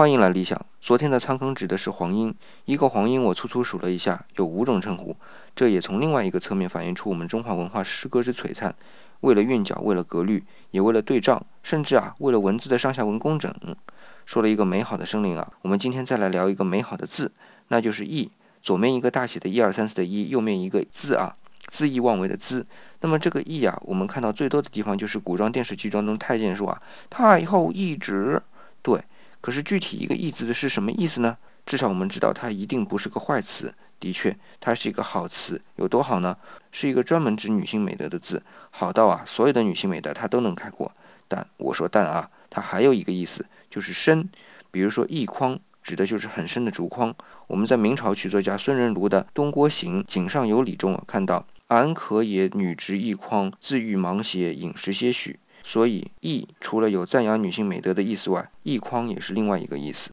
欢迎来理想。昨天的仓坑指的是黄莺，一个黄莺我粗粗数了一下，有五种称呼。这也从另外一个侧面反映出我们中华文化诗歌之璀璨。为了韵脚，为了格律，也为了对仗，甚至啊，为了文字的上下文工整。说了一个美好的生灵啊，我们今天再来聊一个美好的字，那就是“意”。左面一个大写的一二三四的“一”，右面一个字啊，恣意妄为的“恣”。那么这个“意”啊，我们看到最多的地方就是古装电视剧当中太监说啊：“太后懿旨。”对。可是具体一个“义”字的是什么意思呢？至少我们知道它一定不是个坏词。的确，它是一个好词。有多好呢？是一个专门指女性美德的字，好到啊，所有的女性美德它都能概括。但我说但啊，它还有一个意思，就是深。比如说“翊筐”，指的就是很深的竹筐。我们在明朝曲作家孙仁庐的《东郭行·井上有礼》中啊，看到“安可也女执翊筐，自欲芒鞋饮食些许”。所以，义除了有赞扬女性美德的意思外，义匡也是另外一个意思。